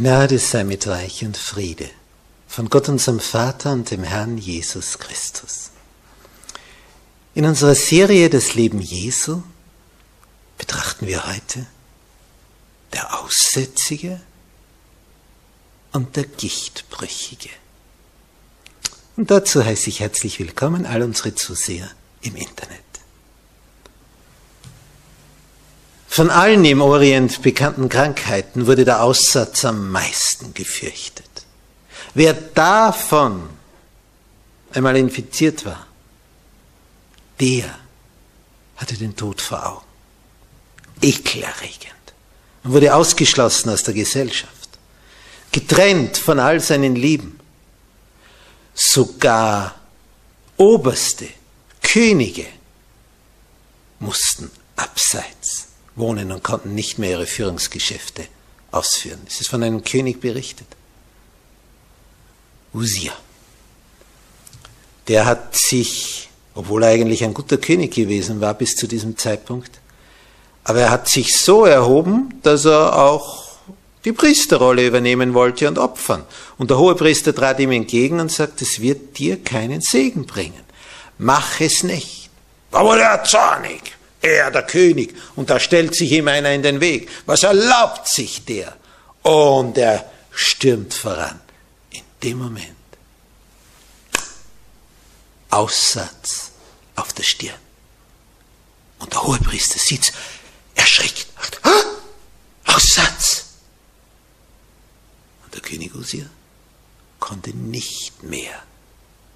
Gnade sei mit euch und Friede von Gott unserem Vater und dem Herrn Jesus Christus. In unserer Serie Das Leben Jesu betrachten wir heute der Aussätzige und der Gichtbrüchige. Und dazu heiße ich herzlich willkommen all unsere Zuseher im Internet. Von allen im Orient bekannten Krankheiten wurde der Aussatz am meisten gefürchtet. Wer davon einmal infiziert war, der hatte den Tod vor Augen. Ekelerregend. Und wurde ausgeschlossen aus der Gesellschaft. Getrennt von all seinen Lieben. Sogar Oberste, Könige mussten abseits wohnen und konnten nicht mehr ihre Führungsgeschäfte ausführen. Es ist von einem König berichtet. Usia. Der hat sich, obwohl er eigentlich ein guter König gewesen war bis zu diesem Zeitpunkt, aber er hat sich so erhoben, dass er auch die Priesterrolle übernehmen wollte und opfern. Und der Hohepriester trat ihm entgegen und sagt, es wird dir keinen Segen bringen. Mach es nicht. Da wurde er zornig er der König, und da stellt sich ihm einer in den Weg. Was erlaubt sich der? Und er stürmt voran. In dem Moment Aussatz auf der Stirn. Und der Hohepriester sieht's, erschrickt, ah, Aussatz. Und der König Usia konnte nicht mehr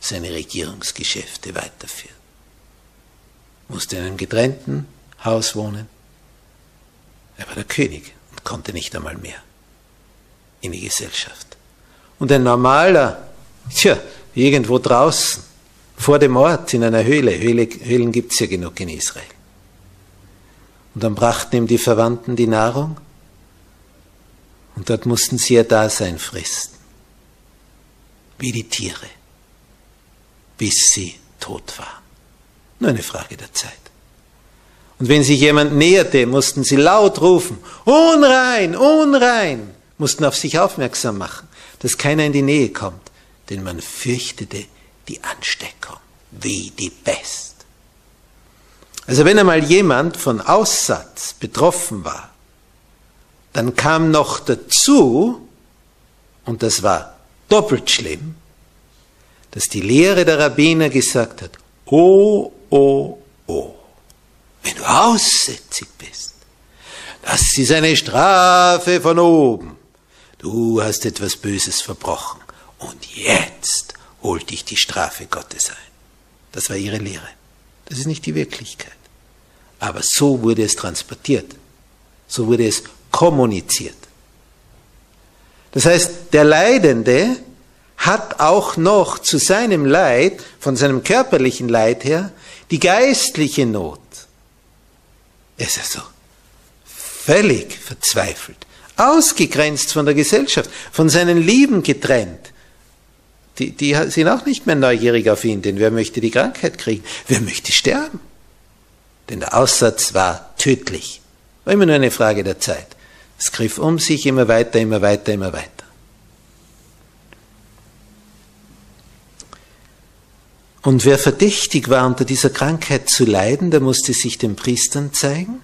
seine Regierungsgeschäfte weiterführen musste in einem getrennten Haus wohnen. Er war der König und konnte nicht einmal mehr in die Gesellschaft. Und ein normaler, tja, irgendwo draußen, vor dem Ort, in einer Höhle, Höhle Höhlen gibt es ja genug in Israel. Und dann brachten ihm die Verwandten die Nahrung und dort mussten sie ihr Dasein fristen, wie die Tiere, bis sie tot waren. Nur eine Frage der Zeit. Und wenn sich jemand näherte, mussten sie laut rufen, unrein, unrein, mussten auf sich aufmerksam machen, dass keiner in die Nähe kommt, denn man fürchtete die Ansteckung wie die Pest. Also wenn einmal jemand von Aussatz betroffen war, dann kam noch dazu, und das war doppelt schlimm, dass die Lehre der Rabbiner gesagt hat, oh, oh, oh, wenn du aussätzig bist, das ist eine Strafe von oben. Du hast etwas Böses verbrochen und jetzt holt dich die Strafe Gottes ein. Das war ihre Lehre. Das ist nicht die Wirklichkeit. Aber so wurde es transportiert. So wurde es kommuniziert. Das heißt, der Leidende hat auch noch zu seinem Leid, von seinem körperlichen Leid her, die geistliche Not. Er ist also völlig verzweifelt, ausgegrenzt von der Gesellschaft, von seinen Lieben getrennt. Die, die sind auch nicht mehr neugierig auf ihn, denn wer möchte die Krankheit kriegen? Wer möchte sterben? Denn der Aussatz war tödlich. War immer nur eine Frage der Zeit. Es griff um sich immer weiter, immer weiter, immer weiter. Und wer verdächtig war, unter dieser Krankheit zu leiden, der musste sich den Priestern zeigen.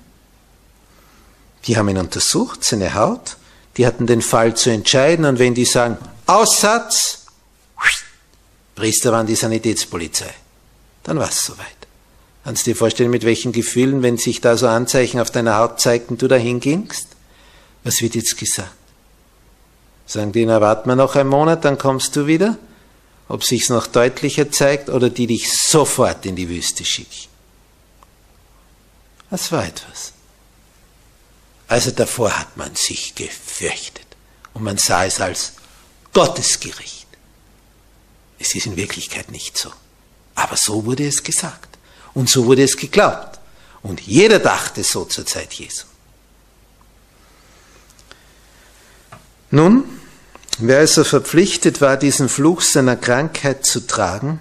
Die haben ihn untersucht, seine Haut. Die hatten den Fall zu entscheiden. Und wenn die sagen, Aussatz, Priester waren die Sanitätspolizei, dann war es soweit. Kannst du dir vorstellen, mit welchen Gefühlen, wenn sich da so Anzeichen auf deiner Haut zeigten, du dahin gingst? Was wird jetzt gesagt? Sagen die, na, warten wir noch einen Monat, dann kommst du wieder? Ob sich's noch deutlicher zeigt oder die dich sofort in die Wüste schicken. Das war etwas. Also davor hat man sich gefürchtet und man sah es als Gottesgericht. Es ist in Wirklichkeit nicht so. Aber so wurde es gesagt und so wurde es geglaubt. Und jeder dachte so zur Zeit Jesu. Nun, Wer also verpflichtet war, diesen Fluch seiner Krankheit zu tragen,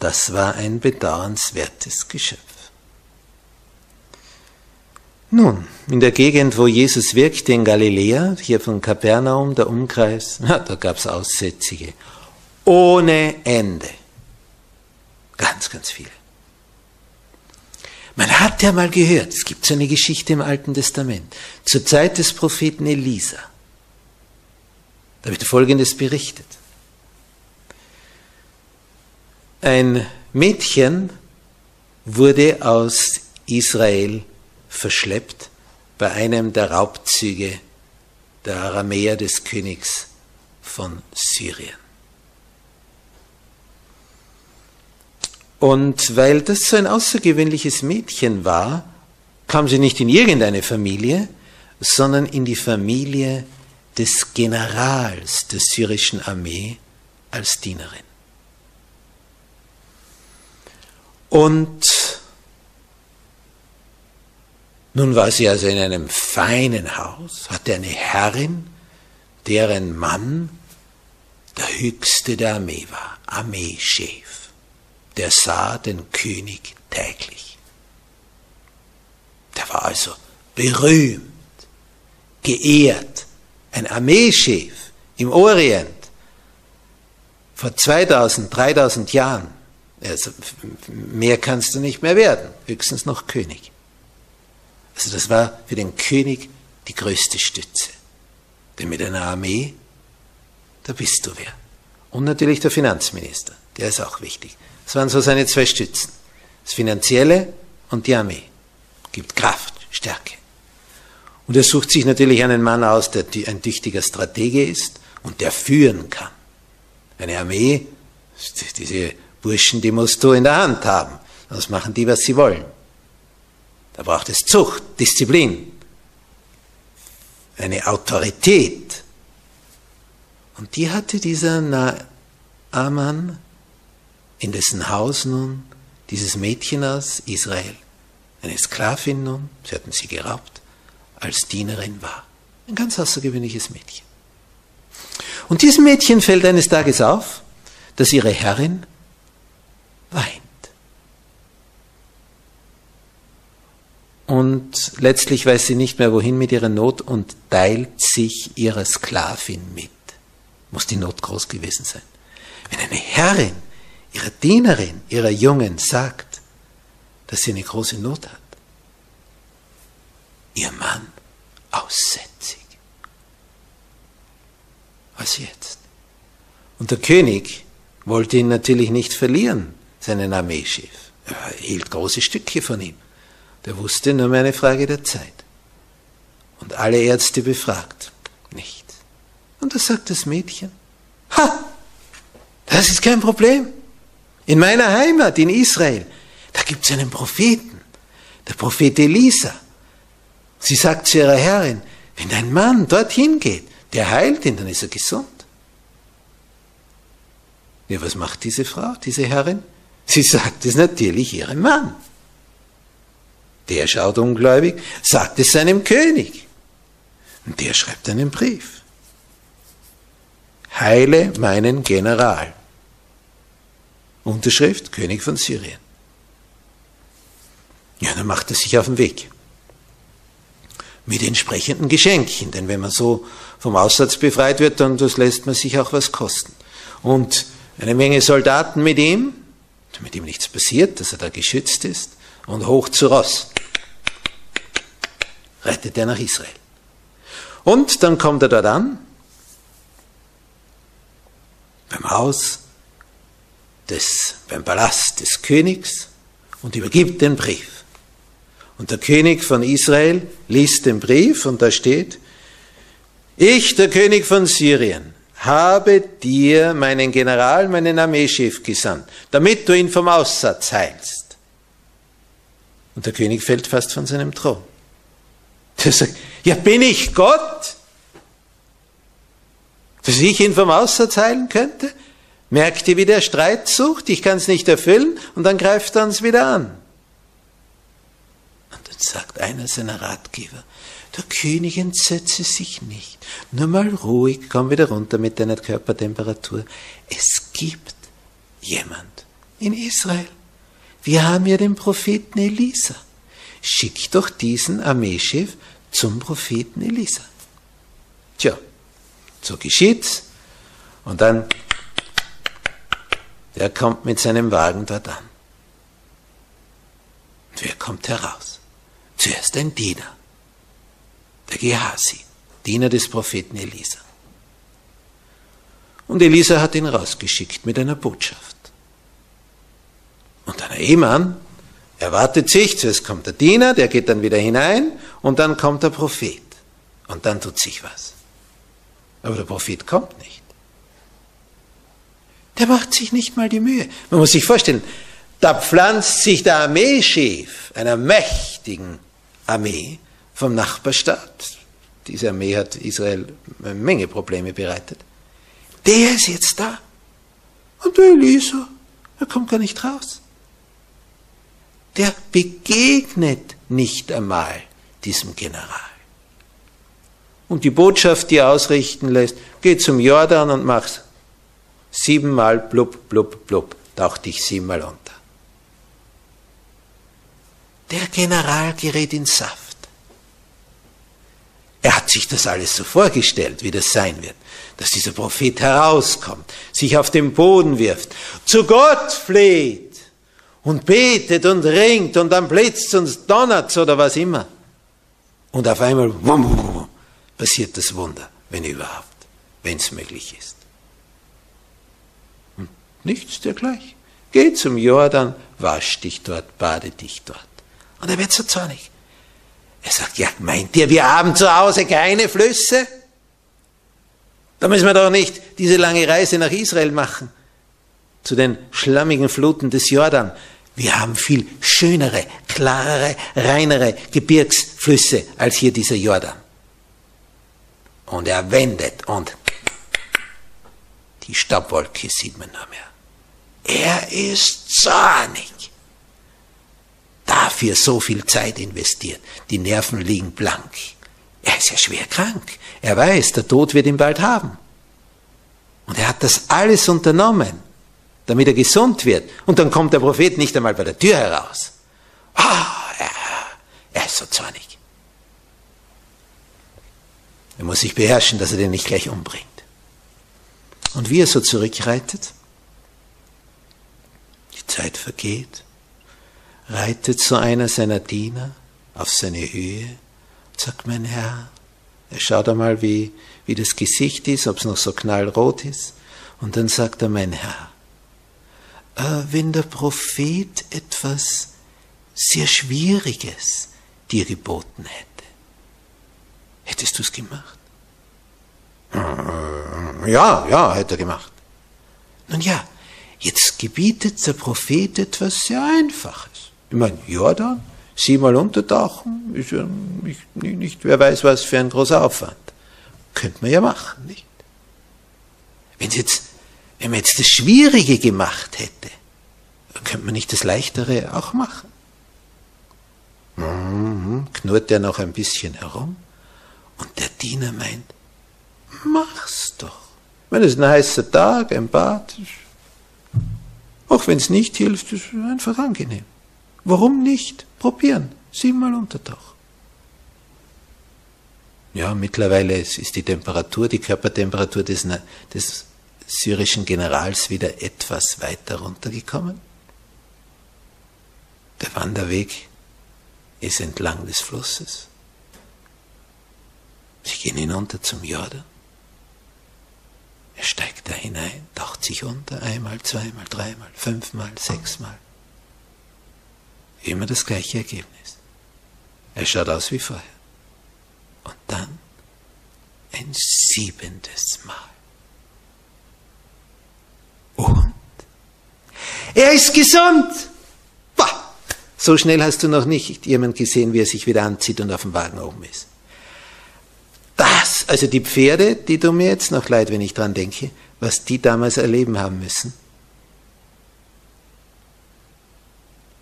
das war ein bedauernswertes Geschöpf. Nun, in der Gegend, wo Jesus wirkte, in Galiläa, hier von Kapernaum, der Umkreis, na, da gab es Aussätzige. Ohne Ende. Ganz, ganz viele. Man hat ja mal gehört, es gibt so eine Geschichte im Alten Testament, zur Zeit des Propheten Elisa. Da wird Folgendes berichtet. Ein Mädchen wurde aus Israel verschleppt bei einem der Raubzüge der Aramäer des Königs von Syrien. Und weil das so ein außergewöhnliches Mädchen war, kam sie nicht in irgendeine Familie, sondern in die Familie des Generals der syrischen Armee als Dienerin. Und nun war sie also in einem feinen Haus, hatte eine Herrin, deren Mann der höchste der Armee war, Armeechef der sah den König täglich. Der war also berühmt, geehrt, ein Armeechef im Orient vor 2000, 3000 Jahren. Also mehr kannst du nicht mehr werden, höchstens noch König. Also das war für den König die größte Stütze. Denn mit einer Armee, da bist du wer. Und natürlich der Finanzminister, der ist auch wichtig. Das waren so seine zwei Stützen. Das Finanzielle und die Armee. Gibt Kraft, Stärke. Und er sucht sich natürlich einen Mann aus, der ein tüchtiger Stratege ist und der führen kann. Eine Armee, diese Burschen, die musst du in der Hand haben. Sonst machen die, was sie wollen. Da braucht es Zucht, Disziplin, eine Autorität. Und die hatte dieser Naaman in dessen Haus nun dieses Mädchen aus Israel, eine Sklavin nun, sie hatten sie geraubt, als Dienerin war. Ein ganz außergewöhnliches Mädchen. Und diesem Mädchen fällt eines Tages auf, dass ihre Herrin weint. Und letztlich weiß sie nicht mehr, wohin mit ihrer Not und teilt sich ihrer Sklavin mit. Muss die Not groß gewesen sein. Wenn eine Herrin ihrer Dienerin, ihrer Jungen sagt, dass sie eine große Not hat. Ihr Mann aussätzig. Was jetzt? Und der König wollte ihn natürlich nicht verlieren, seinen Armeechef. Er hielt große Stücke von ihm. Der wusste nur mehr eine Frage der Zeit. Und alle Ärzte befragt. Nichts. Und da sagt das Mädchen, ha, das ist kein Problem. In meiner Heimat, in Israel, da gibt es einen Propheten, der Prophet Elisa. Sie sagt zu ihrer Herrin, wenn dein Mann dorthin geht, der heilt ihn, dann ist er gesund. Ja, was macht diese Frau, diese Herrin? Sie sagt es natürlich ihrem Mann. Der schaut ungläubig, sagt es seinem König. Und der schreibt einen Brief. Heile meinen General. Unterschrift König von Syrien. Ja, dann macht er sich auf den Weg. Mit entsprechenden Geschenken, denn wenn man so vom Aussatz befreit wird, dann das lässt man sich auch was kosten. Und eine Menge Soldaten mit ihm, damit ihm nichts passiert, dass er da geschützt ist, und hoch zu Ross rettet er nach Israel. Und dann kommt er dort an, beim Haus des, beim Palast des Königs und übergibt den Brief. Und der König von Israel liest den Brief und da steht, ich, der König von Syrien, habe dir meinen General, meinen Armeechef gesandt, damit du ihn vom Aussatz heilst. Und der König fällt fast von seinem Thron. Der sagt, ja bin ich Gott, dass ich ihn vom Aussatz heilen könnte? Merkt ihr, wie der Streit sucht? Ich kann es nicht erfüllen und dann greift er uns wieder an. Und dann sagt einer seiner Ratgeber, der König entsetze sich nicht. Nur mal ruhig, komm wieder runter mit deiner Körpertemperatur. Es gibt jemand in Israel. Wir haben ja den Propheten Elisa. Schick doch diesen Armeechef zum Propheten Elisa. Tja, so geschieht's. Und dann, der kommt mit seinem Wagen dort an. Und wer kommt heraus? Zuerst ein Diener der Gehasi, Diener des Propheten Elisa. Und Elisa hat ihn rausgeschickt mit einer Botschaft. Und der Ehemann erwartet sich, zuerst kommt der Diener, der geht dann wieder hinein und dann kommt der Prophet. Und dann tut sich was. Aber der Prophet kommt nicht. Der macht sich nicht mal die Mühe. Man muss sich vorstellen, da pflanzt sich der Armeechef einer mächtigen Armee vom Nachbarstaat. Diese Armee hat Israel eine Menge Probleme bereitet. Der ist jetzt da. Und der Elisa, er kommt gar nicht raus. Der begegnet nicht einmal diesem General. Und die Botschaft, die er ausrichten lässt, geh zum Jordan und mach's siebenmal blub, blub, blub, tauch dich siebenmal unter. Der General gerät in Saft. Er hat sich das alles so vorgestellt, wie das sein wird, dass dieser Prophet herauskommt, sich auf den Boden wirft, zu Gott fleht und betet und ringt und dann blitzt und donnert oder was immer. Und auf einmal wum, wum, wum, passiert das Wunder, wenn überhaupt, wenn es möglich ist. Nichts dergleichen. Geh zum Jordan, wasch dich dort, bade dich dort. Und er wird so zornig. Er sagt, ja, meint ihr, wir haben zu Hause keine Flüsse? Da müssen wir doch nicht diese lange Reise nach Israel machen, zu den schlammigen Fluten des Jordan. Wir haben viel schönere, klarere, reinere Gebirgsflüsse als hier dieser Jordan. Und er wendet und die Staubwolke sieht man nur mehr. Er ist zornig dafür so viel Zeit investiert. Die Nerven liegen blank. Er ist ja schwer krank. Er weiß, der Tod wird ihn bald haben. Und er hat das alles unternommen, damit er gesund wird. Und dann kommt der Prophet nicht einmal bei der Tür heraus. Ah, er, ist so zornig. Er muss sich beherrschen, dass er den nicht gleich umbringt. Und wie er so zurückreitet, Zeit vergeht, reitet so einer seiner Diener auf seine Höhe und sagt, mein Herr, er schaut einmal, wie, wie das Gesicht ist, ob es noch so knallrot ist, und dann sagt er, mein Herr, äh, wenn der Prophet etwas sehr Schwieriges dir geboten hätte, hättest du es gemacht? Äh, ja, ja, hätte er gemacht. Nun ja, jetzt gebietet der Prophet etwas sehr Einfaches. Ich meine, Jordan, siebenmal untertauchen, ist ja nicht, nicht, nicht, wer weiß was für ein großer Aufwand. Könnte man ja machen, nicht? Wenn jetzt, wenn man jetzt das Schwierige gemacht hätte, könnte man nicht das Leichtere auch machen. Mhm, knurrt er noch ein bisschen herum. Und der Diener meint, mach's doch. Wenn es ein heißer Tag, ein Bad, auch wenn es nicht hilft, ist es einfach angenehm. Warum nicht? Probieren. Siebenmal Untertauch. Ja, mittlerweile ist die Temperatur, die Körpertemperatur des, des syrischen Generals wieder etwas weiter runtergekommen. Der Wanderweg ist entlang des Flusses. Sie gehen hinunter zum Jordan. Er steigt da hinein, taucht sich unter, einmal, zweimal, dreimal, fünfmal, sechsmal. Immer das gleiche Ergebnis. Er schaut aus wie vorher. Und dann ein siebentes Mal. Und er ist gesund. Bah, so schnell hast du noch nicht jemand gesehen, wie er sich wieder anzieht und auf dem Wagen oben ist. Also die Pferde, die tun mir jetzt noch leid, wenn ich dran denke, was die damals erleben haben müssen.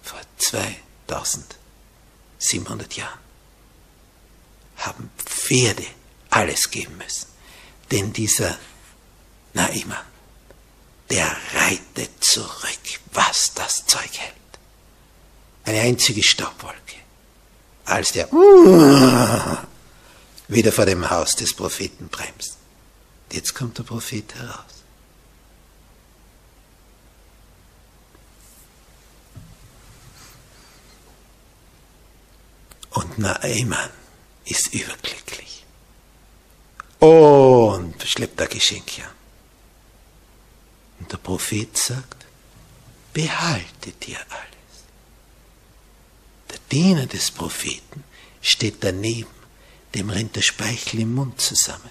Vor 2700 Jahren haben Pferde alles geben müssen. Denn dieser Naiman, der reitet zurück, was das Zeug hält. Eine einzige Staubwolke. Als der wieder vor dem Haus des Propheten bremst. Jetzt kommt der Prophet heraus. Und Naaman ist überglücklich. Und schleppt ein Geschenk an. Und der Prophet sagt, behalte dir alles. Der Diener des Propheten steht daneben, dem rennt der Speichel im Mund zusammen,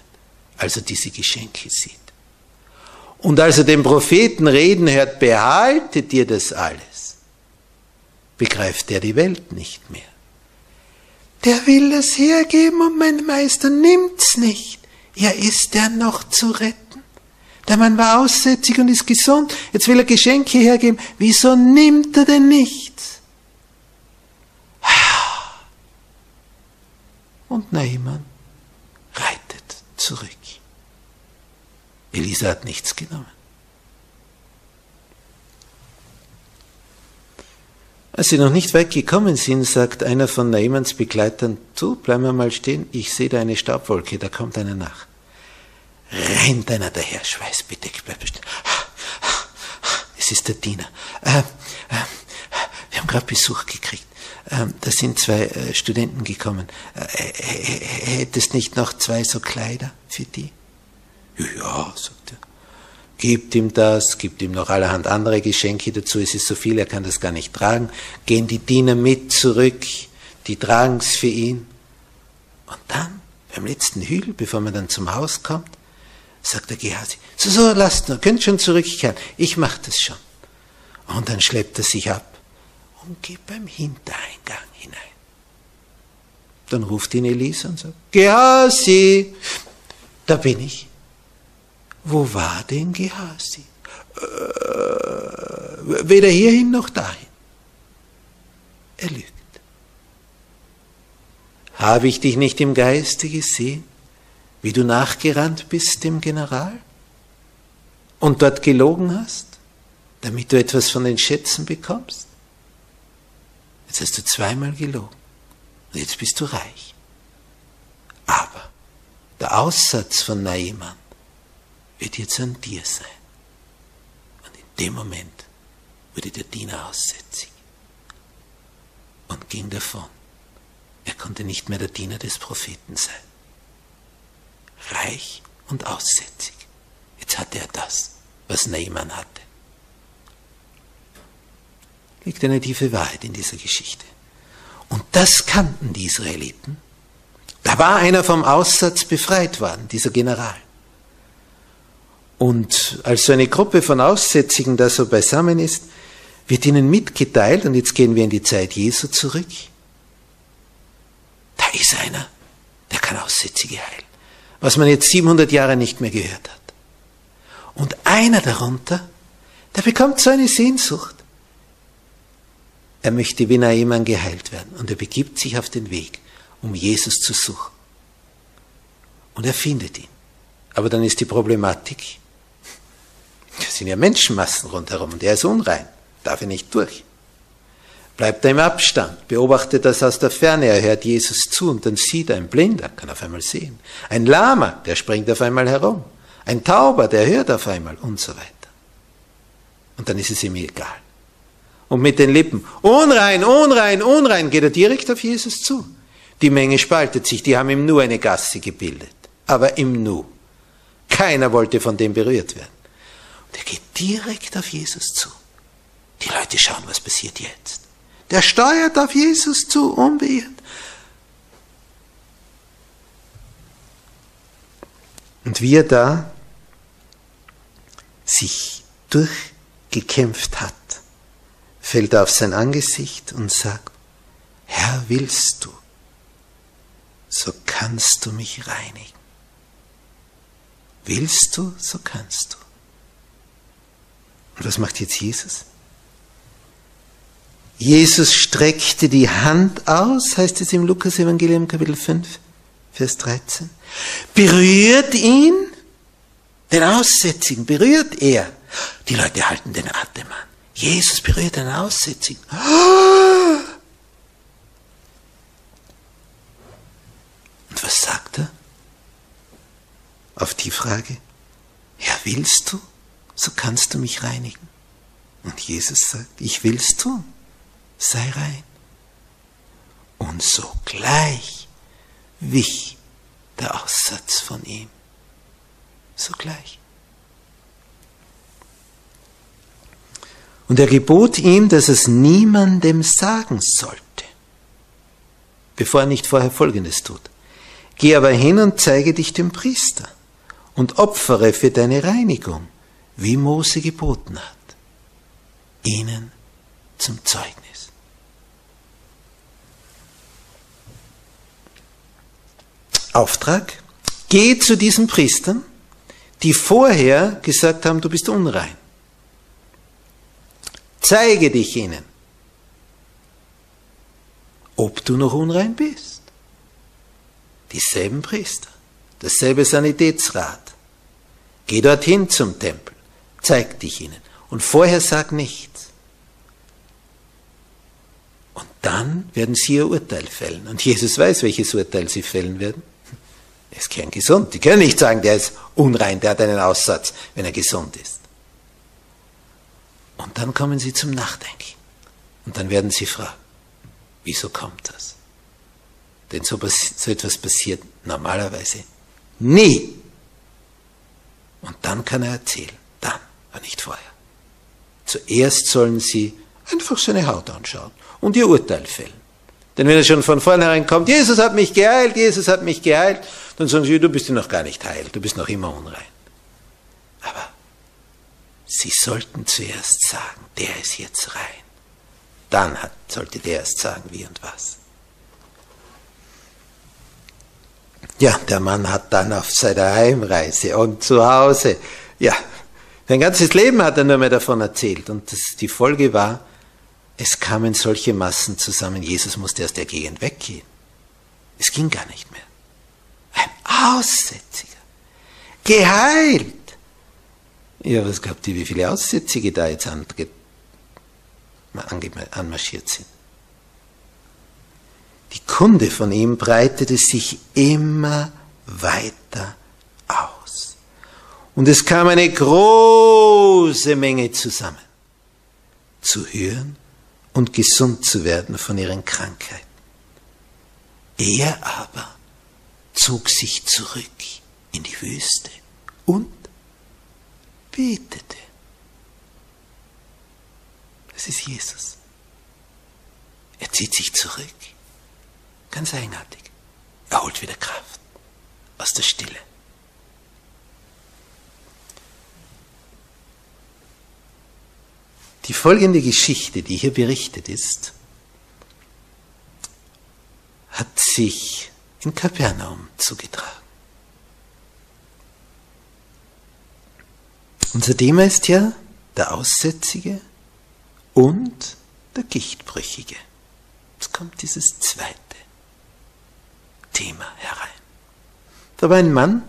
als er diese Geschenke sieht. Und als er den Propheten reden hört, behalte dir das alles, begreift er die Welt nicht mehr. Der will es hergeben und mein Meister nimmt's nicht. Ja, ist er noch zu retten? Der Mann war aussätzig und ist gesund. Jetzt will er Geschenke hergeben. Wieso nimmt er denn nichts? Und Naaman reitet zurück. Elisa hat nichts genommen. Als sie noch nicht weit gekommen sind, sagt einer von Naimans Begleitern, du, bleib mal stehen, ich sehe da eine Staubwolke, da kommt einer nach rennt einer daher, schweißbedeckt, bleibt stehen. Es ist der Diener. Äh, äh, wir haben gerade Besuch gekriegt. Äh, da sind zwei äh, Studenten gekommen. Äh, hättest nicht noch zwei so Kleider für die? Ja, sagt er. Gibt ihm das, gibt ihm noch allerhand andere Geschenke dazu. Es ist so viel, er kann das gar nicht tragen. Gehen die Diener mit zurück, die tragen's für ihn. Und dann, beim letzten Hügel, bevor man dann zum Haus kommt, sagt der Gehasi. So, so, lasst nur, könnt schon zurückkehren. Ich mach das schon. Und dann schleppt er sich ab und geht beim Hintereingang hinein. Dann ruft ihn Elisa und sagt, Gehasi, da bin ich. Wo war denn Gehasi? Äh, weder hierhin noch dahin. Er lügt. Habe ich dich nicht im Geiste gesehen? wie du nachgerannt bist dem General und dort gelogen hast, damit du etwas von den Schätzen bekommst? Jetzt hast du zweimal gelogen und jetzt bist du reich. Aber der Aussatz von Naiman wird jetzt an dir sein. Und in dem Moment wurde der Diener aussätzig und ging davon. Er konnte nicht mehr der Diener des Propheten sein reich und aussätzig. Jetzt hatte er das, was Naaman hatte. Liegt eine tiefe Wahrheit in dieser Geschichte. Und das kannten die Israeliten. Da war einer vom Aussatz befreit worden, dieser General. Und als so eine Gruppe von Aussätzigen da so beisammen ist, wird ihnen mitgeteilt, und jetzt gehen wir in die Zeit Jesu zurück, da ist einer, der kann Aussätzige heilen was man jetzt 700 Jahre nicht mehr gehört hat. Und einer darunter, der bekommt so eine Sehnsucht. Er möchte wie Naaman geheilt werden. Und er begibt sich auf den Weg, um Jesus zu suchen. Und er findet ihn. Aber dann ist die Problematik, da sind ja Menschenmassen rundherum und er ist unrein, darf er nicht durch. Bleibt er im Abstand, beobachtet das aus der Ferne, er hört Jesus zu und dann sieht er ein Blinder, kann auf einmal sehen. Ein Lama, der springt auf einmal herum. Ein Tauber, der hört auf einmal und so weiter. Und dann ist es ihm egal. Und mit den Lippen, unrein, unrein, unrein, geht er direkt auf Jesus zu. Die Menge spaltet sich, die haben ihm nur eine Gasse gebildet. Aber im Nu. Keiner wollte von dem berührt werden. Und er geht direkt auf Jesus zu. Die Leute schauen, was passiert jetzt. Der steuert auf Jesus zu, unbeirrt. Und wie er da sich durchgekämpft hat, fällt auf sein Angesicht und sagt, Herr, willst du, so kannst du mich reinigen. Willst du, so kannst du. Und was macht jetzt Jesus? Jesus streckte die Hand aus, heißt es im Lukas-Evangelium Kapitel 5, Vers 13. Berührt ihn, den Aussätzigen, berührt er. Die Leute halten den Atem an. Jesus berührt einen Aussätzigen. Und was sagt er? Auf die Frage, ja, willst du, so kannst du mich reinigen. Und Jesus sagt, ich will's tun sei rein. Und sogleich wich der Aussatz von ihm. Sogleich. Und er gebot ihm, dass es niemandem sagen sollte, bevor er nicht vorher Folgendes tut. Geh aber hin und zeige dich dem Priester und opfere für deine Reinigung, wie Mose geboten hat, ihnen zum Zeugnis. Auftrag, geh zu diesen Priestern, die vorher gesagt haben, du bist unrein. Zeige dich ihnen, ob du noch unrein bist. Dieselben Priester, dasselbe Sanitätsrat. Geh dorthin zum Tempel, zeig dich ihnen und vorher sag nichts. Und dann werden sie ihr Urteil fällen. Und Jesus weiß, welches Urteil sie fällen werden. Er ist kerngesund. Die können nicht sagen, der ist unrein, der hat einen Aussatz, wenn er gesund ist. Und dann kommen sie zum Nachdenken. Und dann werden sie fragen, wieso kommt das? Denn so, so etwas passiert normalerweise nie. Und dann kann er erzählen. Dann, aber nicht vorher. Zuerst sollen sie einfach seine Haut anschauen und ihr Urteil fällen. Denn wenn er schon von vornherein kommt, Jesus hat mich geheilt, Jesus hat mich geheilt, dann sagen sie, du bist ja noch gar nicht heil, du bist noch immer unrein. Aber sie sollten zuerst sagen, der ist jetzt rein. Dann hat, sollte der erst sagen, wie und was. Ja, der Mann hat dann auf seiner Heimreise und zu Hause, ja, sein ganzes Leben hat er nur mehr davon erzählt. Und das, die Folge war, es kamen solche Massen zusammen, Jesus musste aus der Gegend weggehen. Es ging gar nicht mehr. Aussätziger. Geheilt. Ja, was glaubt ihr, wie viele Aussätzige da jetzt anmarschiert sind? Die Kunde von ihm breitete sich immer weiter aus. Und es kam eine große Menge zusammen, zu hören und gesund zu werden von ihren Krankheiten. Er aber zog sich zurück in die Wüste und betete. Das ist Jesus. Er zieht sich zurück, ganz eigenartig. Er holt wieder Kraft aus der Stille. Die folgende Geschichte, die hier berichtet ist, hat sich in Kapernaum zugetragen. Unser Thema ist ja der Aussätzige und der Gichtbrüchige. Jetzt kommt dieses zweite Thema herein. Da war ein Mann,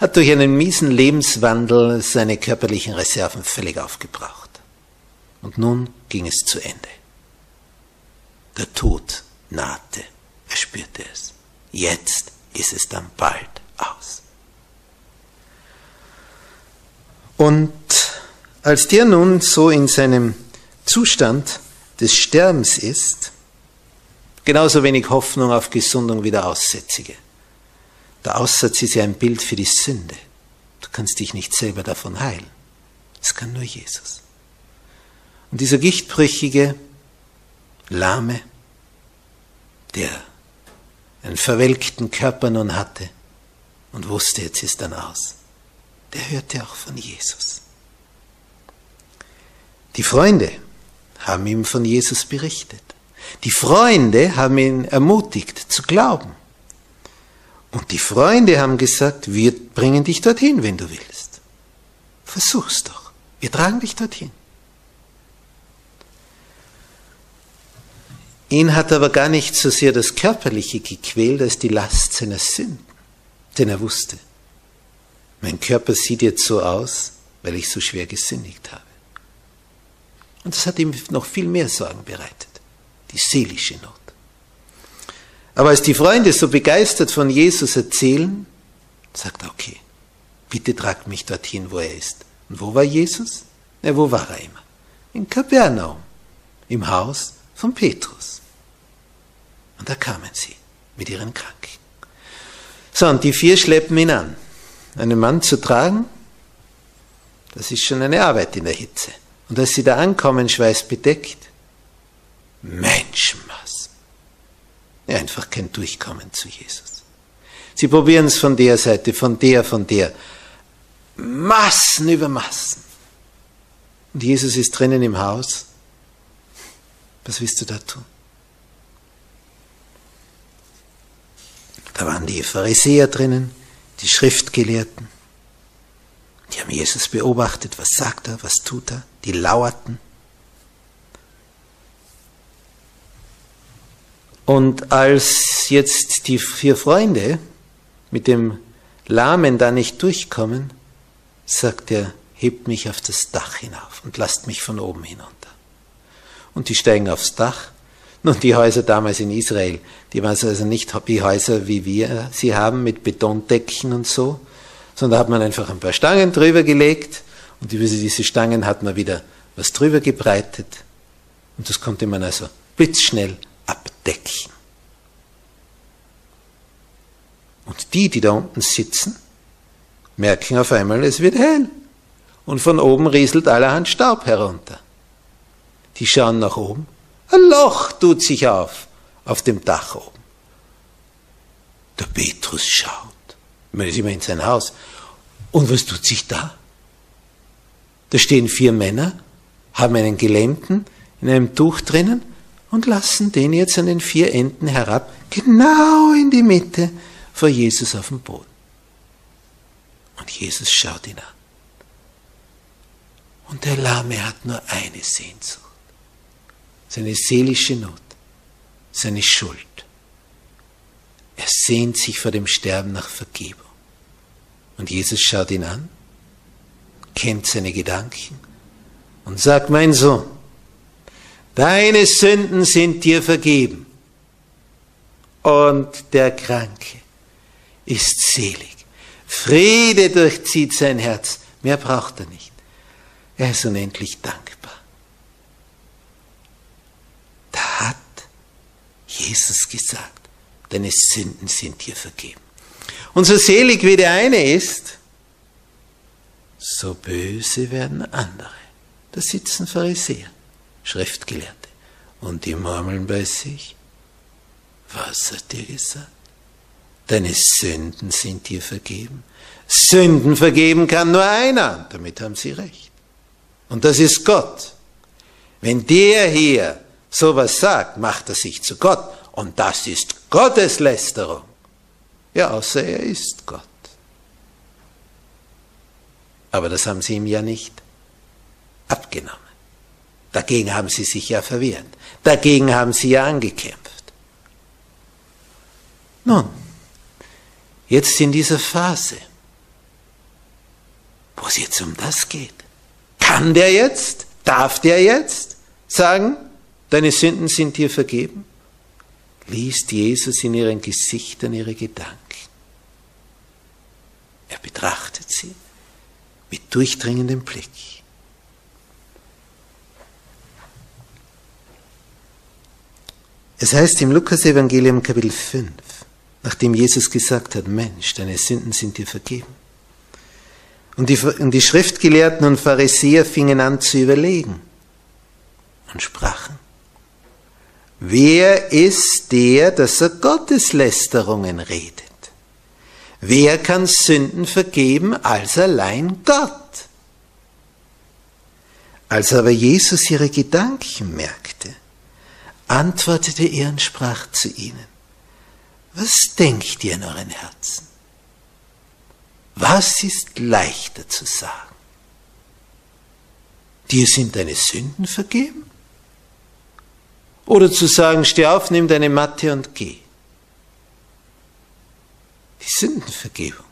hat durch einen miesen Lebenswandel seine körperlichen Reserven völlig aufgebraucht. Und nun ging es zu Ende. Der Tod nahte. Er spürte es. Jetzt ist es dann bald aus. Und als der nun so in seinem Zustand des Sterbens ist, genauso wenig Hoffnung auf Gesundung wie der Aussätzige. Der Aussatz ist ja ein Bild für die Sünde. Du kannst dich nicht selber davon heilen. Es kann nur Jesus. Und dieser gichtbrüchige, lahme, der einen verwelkten Körper nun hatte und wusste, jetzt ist dann aus, der hörte auch von Jesus. Die Freunde haben ihm von Jesus berichtet. Die Freunde haben ihn ermutigt zu glauben. Und die Freunde haben gesagt, wir bringen dich dorthin, wenn du willst. Versuch's doch. Wir tragen dich dorthin. Ihn hat aber gar nicht so sehr das Körperliche gequält als die Last seiner Sünden. Denn er wusste, mein Körper sieht jetzt so aus, weil ich so schwer gesündigt habe. Und das hat ihm noch viel mehr Sorgen bereitet, die seelische Not. Aber als die Freunde so begeistert von Jesus erzählen, sagt er, okay, bitte tragt mich dorthin, wo er ist. Und wo war Jesus? Ja, wo war er immer? In Kapernaum, im Haus von Petrus. Und da kamen sie mit ihren Kranken. So, und die vier schleppen ihn an. Einen Mann zu tragen, das ist schon eine Arbeit in der Hitze. Und als sie da ankommen, schweißbedeckt, Menschenmassen. Ja, einfach kein Durchkommen zu Jesus. Sie probieren es von der Seite, von der, von der. Massen über Massen. Und Jesus ist drinnen im Haus. Was willst du da tun? Da waren die Pharisäer drinnen, die Schriftgelehrten. Die haben Jesus beobachtet, was sagt er, was tut er, die lauerten. Und als jetzt die vier Freunde mit dem Lahmen da nicht durchkommen, sagt er, hebt mich auf das Dach hinauf und lasst mich von oben hinunter. Und die steigen aufs Dach nun, die Häuser damals in Israel, die waren also nicht wie Häuser, wie wir sie haben, mit Betondecken und so, sondern da hat man einfach ein paar Stangen drüber gelegt und über diese Stangen hat man wieder was drüber gebreitet und das konnte man also blitzschnell abdecken. Und die, die da unten sitzen, merken auf einmal, es wird hell. Und von oben rieselt allerhand Staub herunter. Die schauen nach oben ein Loch tut sich auf, auf dem Dach oben. Der Petrus schaut. Man ist immer in sein Haus. Und was tut sich da? Da stehen vier Männer, haben einen Gelähmten in einem Tuch drinnen und lassen den jetzt an den vier Enden herab, genau in die Mitte vor Jesus auf dem Boden. Und Jesus schaut ihn an. Und der Lahme hat nur eine Sehnsucht seine seelische Not, seine Schuld. Er sehnt sich vor dem Sterben nach Vergebung. Und Jesus schaut ihn an, kennt seine Gedanken und sagt, mein Sohn, deine Sünden sind dir vergeben. Und der Kranke ist selig. Friede durchzieht sein Herz. Mehr braucht er nicht. Er ist unendlich dankbar. Jesus gesagt, deine Sünden sind dir vergeben. Und so selig wie der eine ist, so böse werden andere. Da sitzen Pharisäer, Schriftgelehrte, und die murmeln bei sich. Was hat dir gesagt? Deine Sünden sind dir vergeben. Sünden vergeben kann nur einer. Damit haben sie recht. Und das ist Gott. Wenn der hier sowas sagt, macht er sich zu Gott. Und das ist Gotteslästerung. Ja, außer er ist Gott. Aber das haben sie ihm ja nicht abgenommen. Dagegen haben sie sich ja verwehrt. Dagegen haben sie ja angekämpft. Nun, jetzt in dieser Phase, wo es jetzt um das geht, kann der jetzt, darf der jetzt sagen, deine Sünden sind dir vergeben? Liest Jesus in ihren Gesichtern ihre Gedanken. Er betrachtet sie mit durchdringendem Blick. Es heißt im Lukas-Evangelium Kapitel 5, nachdem Jesus gesagt hat, Mensch, deine Sünden sind dir vergeben. Und die, und die Schriftgelehrten und Pharisäer fingen an zu überlegen und sprachen, wer ist der, dass er Gotteslästerungen redet? Wer kann Sünden vergeben als allein Gott? Als aber Jesus ihre Gedanken merkte, antwortete er und sprach zu ihnen, was denkt ihr in euren Herzen? Was ist leichter zu sagen? Dir sind deine Sünden vergeben? Oder zu sagen, steh auf, nimm deine Matte und geh? Die Sündenvergebung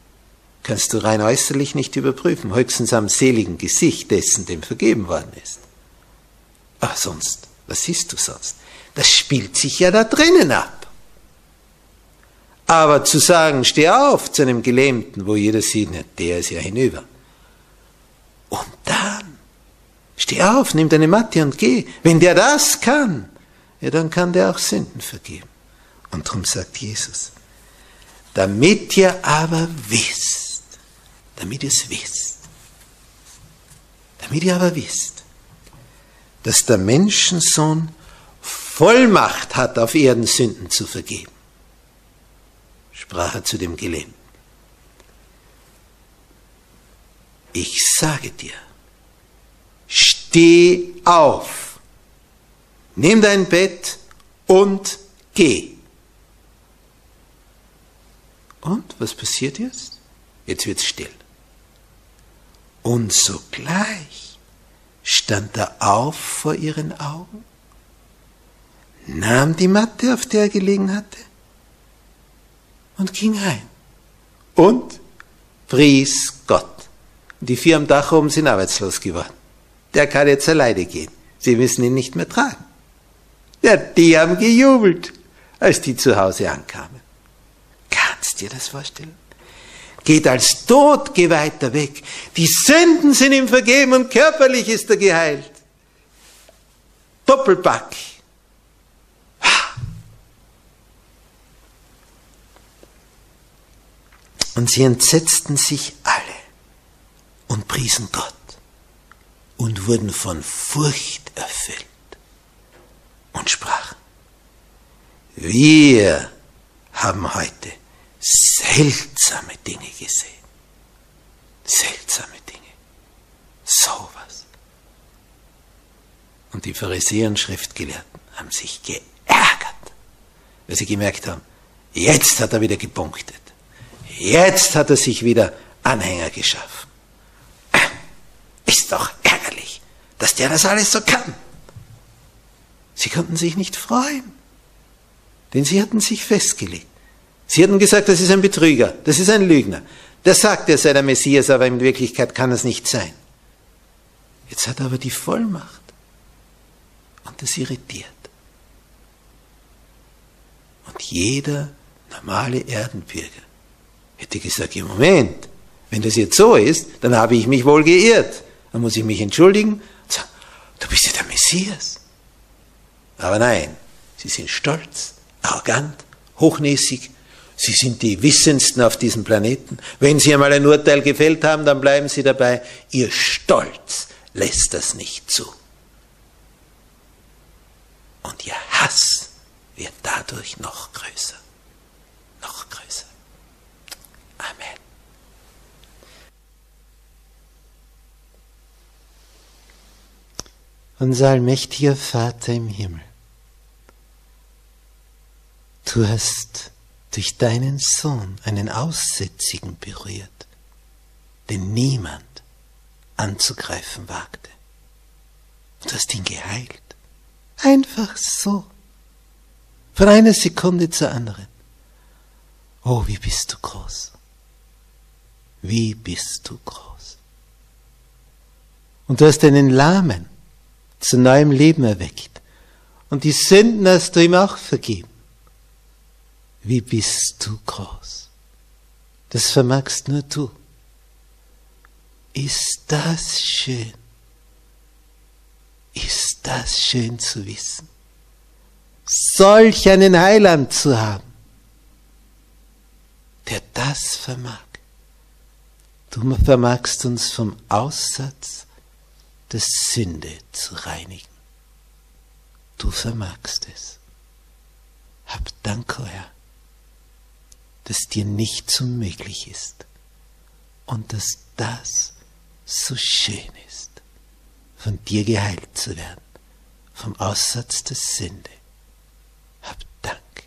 kannst du rein äußerlich nicht überprüfen, höchstens am seligen Gesicht dessen, dem vergeben worden ist. Aber sonst, was siehst du sonst? Das spielt sich ja da drinnen ab. Aber zu sagen, steh auf zu einem Gelähmten, wo jeder sieht, der ist ja hinüber. Und dann, steh auf, nimm deine Matte und geh. Wenn der das kann, ja, dann kann der auch Sünden vergeben. Und darum sagt Jesus, damit ihr aber wisst, damit ihr es wisst, damit ihr aber wisst, dass der Menschensohn Vollmacht hat, auf Erden Sünden zu vergeben, sprach er zu dem Gelähmten. Ich sage dir, steh auf, nimm dein Bett und geh. Und was passiert jetzt? Jetzt wird's still. Und sogleich stand er auf vor ihren Augen nahm die Matte, auf der er gelegen hatte, und ging heim. Und pries Gott. Die vier am Dach oben sind arbeitslos geworden. Der kann jetzt alleine gehen. Sie müssen ihn nicht mehr tragen. Ja, die haben gejubelt, als die zu Hause ankamen. Kannst dir das vorstellen? Geht als weiter weg. Die Sünden sind ihm vergeben und körperlich ist er geheilt. Doppelpack. Und sie entsetzten sich alle und priesen Gott und wurden von Furcht erfüllt und sprachen, wir haben heute seltsame Dinge gesehen. Seltsame Dinge. Sowas. Und die Pharisäer und Schriftgelehrten haben sich geärgert, weil sie gemerkt haben, jetzt hat er wieder gepunktet. Jetzt hat er sich wieder Anhänger geschaffen. Ist doch ärgerlich, dass der das alles so kann. Sie konnten sich nicht freuen, denn sie hatten sich festgelegt. Sie hatten gesagt, das ist ein Betrüger, das ist ein Lügner. Der sagt, er sei der Messias, aber in Wirklichkeit kann es nicht sein. Jetzt hat er aber die Vollmacht und das irritiert. Und jeder normale Erdenbürger hätte gesagt, im Moment, wenn das jetzt so ist, dann habe ich mich wohl geirrt. Dann muss ich mich entschuldigen und sagen, du bist ja der Messias. Aber nein, sie sind stolz, arrogant, hochnäsig, sie sind die Wissendsten auf diesem Planeten. Wenn sie einmal ein Urteil gefällt haben, dann bleiben sie dabei. Ihr Stolz lässt das nicht zu. Und ihr Hass wird dadurch noch größer. Amen. Unser allmächtiger Vater im Himmel, du hast durch deinen Sohn einen Aussätzigen berührt, den niemand anzugreifen wagte. Und du hast ihn geheilt. Einfach so. Von einer Sekunde zur anderen. Oh, wie bist du groß. Wie bist du groß. Und du hast einen Lahmen zu neuem Leben erweckt. Und die Sünden hast du ihm auch vergeben. Wie bist du groß. Das vermagst nur du. Ist das schön? Ist das schön zu wissen? Solch einen Heiland zu haben, der das vermag. Du vermagst uns vom Aussatz der Sünde zu reinigen. Du vermagst es. Hab Dank, Herr, das dir nicht so möglich ist und dass das so schön ist, von dir geheilt zu werden, vom Aussatz der Sünde. Hab Dank.